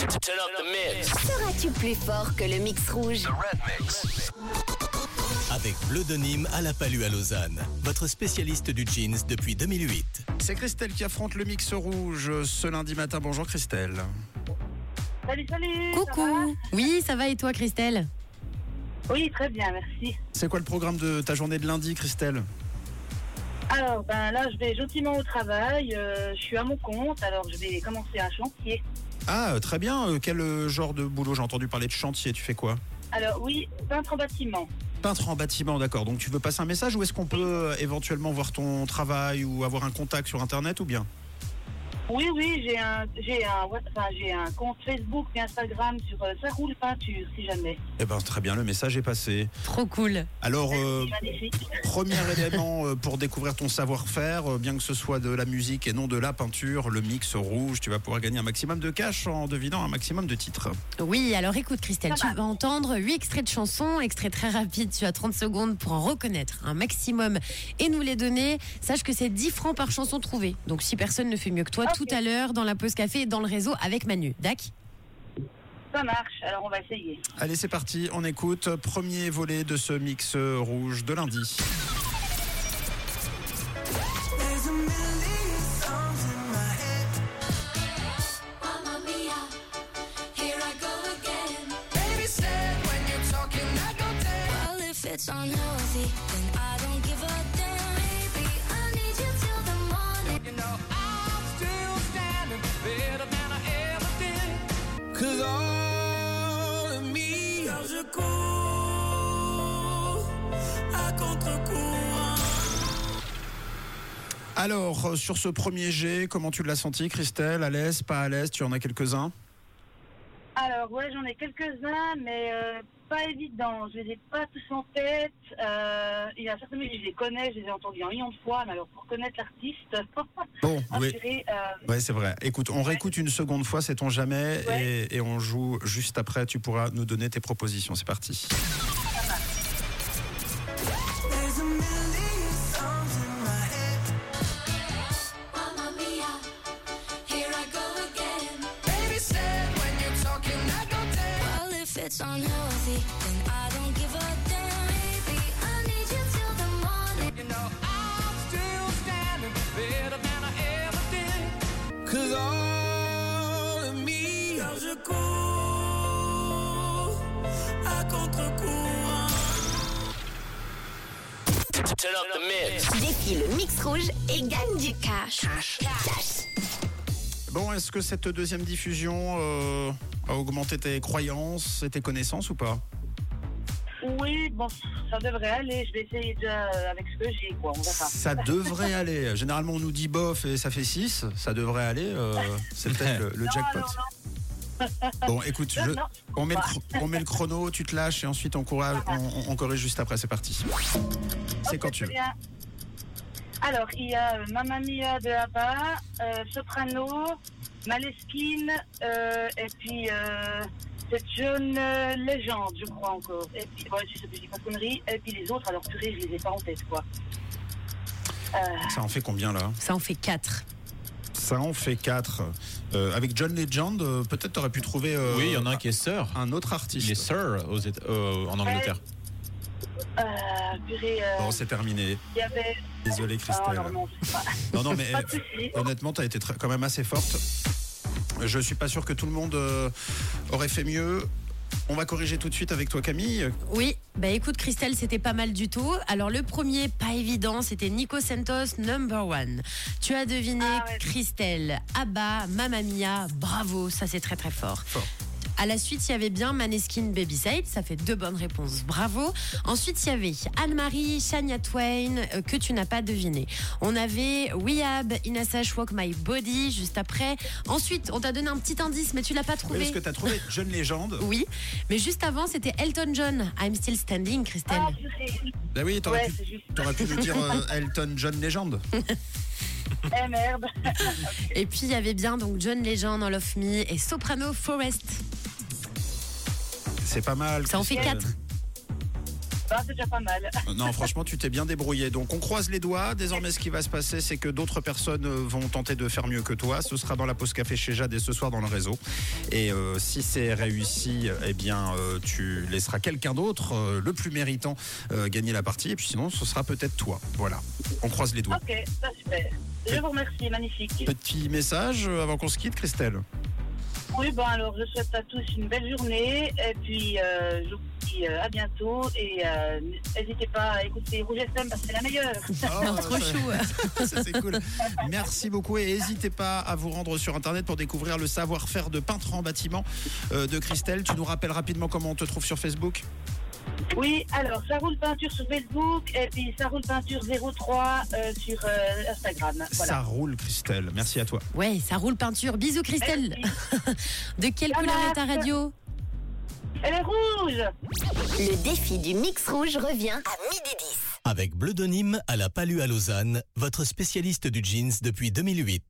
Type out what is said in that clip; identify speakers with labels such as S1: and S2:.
S1: Turn up the mix.
S2: Seras-tu plus fort que le mix rouge?
S3: Avec Bleu de Nîmes à la Palue à Lausanne. Votre spécialiste du jeans depuis 2008.
S4: C'est Christelle qui affronte le mix rouge ce lundi matin. Bonjour Christelle.
S5: Salut, salut. ça va
S6: Coucou. Oui, ça va et toi, Christelle?
S5: Oui, très bien, merci.
S4: C'est quoi le programme de ta journée de lundi Christelle?
S5: Alors, ben là, je vais gentiment au travail. euh, je suis à mon compte, alors je vais commencer un chantier.
S4: Ah euh, très bien. Euh, Quel euh, genre de boulot J'ai entendu parler de chantier. Tu fais quoi
S5: Alors, oui, peintre en bâtiment.
S4: Peintre en bâtiment, d'accord. Donc tu veux passer un message ou est-ce qu'on peut éventuellement voir ton travail ou avoir un contact sur internet ou bien?
S5: Oui, oui, j'ai un, j'ai un, enfin, j'ai un compte Facebook et Instagram sur euh, Ça roule peinture, si jamais.
S4: Eh ben très bien, le message est passé.
S6: Trop cool.
S4: Alors euh. Premier élément euh, pour découvrir ton savoir-faire, bien que ce soit de la musique et non de la peinture, le mix rouge, tu vas pouvoir gagner un maximum de cash en devinant un maximum de titres.
S6: Oui, alors écoute, Christelle,
S5: Ça
S6: tu
S5: va.
S6: vas entendre 8 extraits de chansons, extraits très rapides. Tu as 30 secondes pour en reconnaître un maximum et nous les donner. Sache que c'est 10 francs par chanson trouvée. Donc si personne ne fait mieux que toi,
S5: Ok.
S6: Tout à l'heure dans la pause café et dans le réseau avec Manu. Dac
S5: Ça marche, alors on va essayer.
S4: Allez, c'est parti, on écoute. Premier volet de ce mix rouge de lundi. Alors, euh, sur ce premier jet, comment tu l'as senti, Christelle? À l'aise, pas à l'aise? Tu en as quelques-uns?
S5: Alors, ouais, j'en ai quelques-uns, mais euh, pas évident. Je les ai pas tous en tête. Euh, il y a certains musiques, je les connais, je les ai entendus un million de fois, mais alors pour connaître l'artiste,
S4: Bon, oui.
S5: euh,
S4: Ouais, c'est vrai. Écoute, on réécoute une seconde fois, sait-on jamais,
S5: Ouais.
S4: et, et on joue juste après. Tu pourras nous donner tes propositions. C'est parti.
S7: À contre-courant.
S1: Turn up the mix.
S2: Défie le mix rouge et gagne du cash. Cash.
S4: Bon, est-ce que cette deuxième diffusion euh, a augmenté tes croyances et tes connaissances ou pas?
S5: Oui, bon, ça devrait aller. Je vais essayer déjà euh, avec ce que j'ai, quoi. On verra.
S4: Ça devrait aller. Généralement, on nous dit bof et ça fait 6. Ça devrait aller. euh, c'est peut-être le, le
S5: Non,
S4: jackpot.
S5: non, non.
S4: Bon, écoute, je- on, met le, chro- on met le chrono, tu te lâches et ensuite on, courra- on, on- on corrige juste après. C'est parti. C'est quand tu veux.
S5: Bien. Alors, il y a euh, Mamma Mia de ABBA, euh, Soprano, Maleskine, euh, et puis euh, cette jeune euh, légende, je crois encore. Et puis, ouais, je sais plus, je dis pas de conneries. Et puis les autres, alors purée, je les ai pas en tête, quoi. Euh,
S4: Ça en fait combien là?
S6: Ça en fait 4.
S4: Ça en fait 4. Avec John Legend, euh, peut-être t'aurais pu trouver euh,
S8: Oui, il y en a un qui est Sir.
S4: un autre artiste.
S8: Il est Sir aux Éta- euh, en Angleterre.
S5: euh, purée, euh,
S4: Bon, c'est terminé.
S5: il y avait...
S4: Désolé,
S5: Oh,
S4: Christelle.
S5: non, c'est pas...
S4: Non, non, mais
S5: Pas de
S4: euh,
S5: souci.
S4: honnêtement, tu as été très- quand même assez forte. Je suis pas sûr que tout le monde euh, aurait fait mieux. On va corriger tout de suite avec toi, Camille.
S6: Oui, bah écoute Christelle, c'était pas mal du tout. Alors le premier, pas évident, c'était Nico Santos, number one. Tu as deviné
S5: Ah ouais.
S6: Christelle, Abba, Mamma Mia, bravo, ça c'est très très fort.
S4: Fort.
S6: À la suite, il y avait bien Maneskin Babyside, ça fait deux bonnes réponses, bravo. Ensuite, il y avait Anne-Marie, Shania Twain, euh, que tu n'as pas deviné. On avait Weab, Inasash Walk My Body, juste après. Ensuite, on t'a donné un petit indice, mais tu l'as pas trouvé.
S4: Est-ce que tu as trouvé Jeune Légende?
S6: Oui, mais juste avant, c'était Elton John, I'm Still Standing, Christelle.
S5: Ah.
S4: Ben oui, t'aurais
S5: Ouais,
S4: pu,
S5: c'est juste.
S4: t'aurais pu nous dire euh, Elton John Légende.
S5: Eh merde.
S6: Et puis il y avait bien donc John Legend, All of Me et Soprano Forest.
S4: C'est pas mal.
S6: Ça en fait
S4: Christelle.
S6: 4.
S5: Bah, c'est déjà pas mal.
S4: Non, franchement, tu t'es bien débrouillé. Donc, on croise les doigts. Désormais, ce qui va se passer, c'est que d'autres personnes euh, vont tenter de faire mieux que toi. Ce sera dans la pause café chez Jade et ce soir dans le réseau. Et euh, si c'est réussi, eh bien, euh, tu laisseras quelqu'un d'autre, euh, le plus méritant, euh, gagner la partie. Et puis sinon, ce sera peut-être toi. Voilà. On croise les doigts.
S5: Ok, ça super. Je vous remercie, magnifique.
S4: Petit message euh, avant qu'on se quitte, Christelle.
S5: Oui, bon, alors je souhaite à tous une belle journée et puis euh, je vous dis euh, à bientôt et euh, n'hésitez pas à écouter Rouge FM parce que c'est la meilleure.
S6: Trop chou.
S4: Ça, c'est cool. Merci beaucoup et n'hésitez pas à vous rendre sur internet pour découvrir le savoir-faire de peintre en bâtiment euh, de Christelle. Tu nous rappelles rapidement comment on te trouve sur Facebook?
S5: Oui, alors ça roule peinture sur Facebook et puis ça roule peinture 03 euh, sur euh, Instagram.
S4: Ça roule Christelle. Merci à toi.
S6: Ouais, ça roule peinture. Bisous Christelle. De quelle couleur est ta radio?
S5: Elle est rouge
S2: Le défi du mix rouge revient à midi 10.
S3: Avec Bleu de Nîmes à la Palue à Lausanne, votre spécialiste du jeans depuis 2008.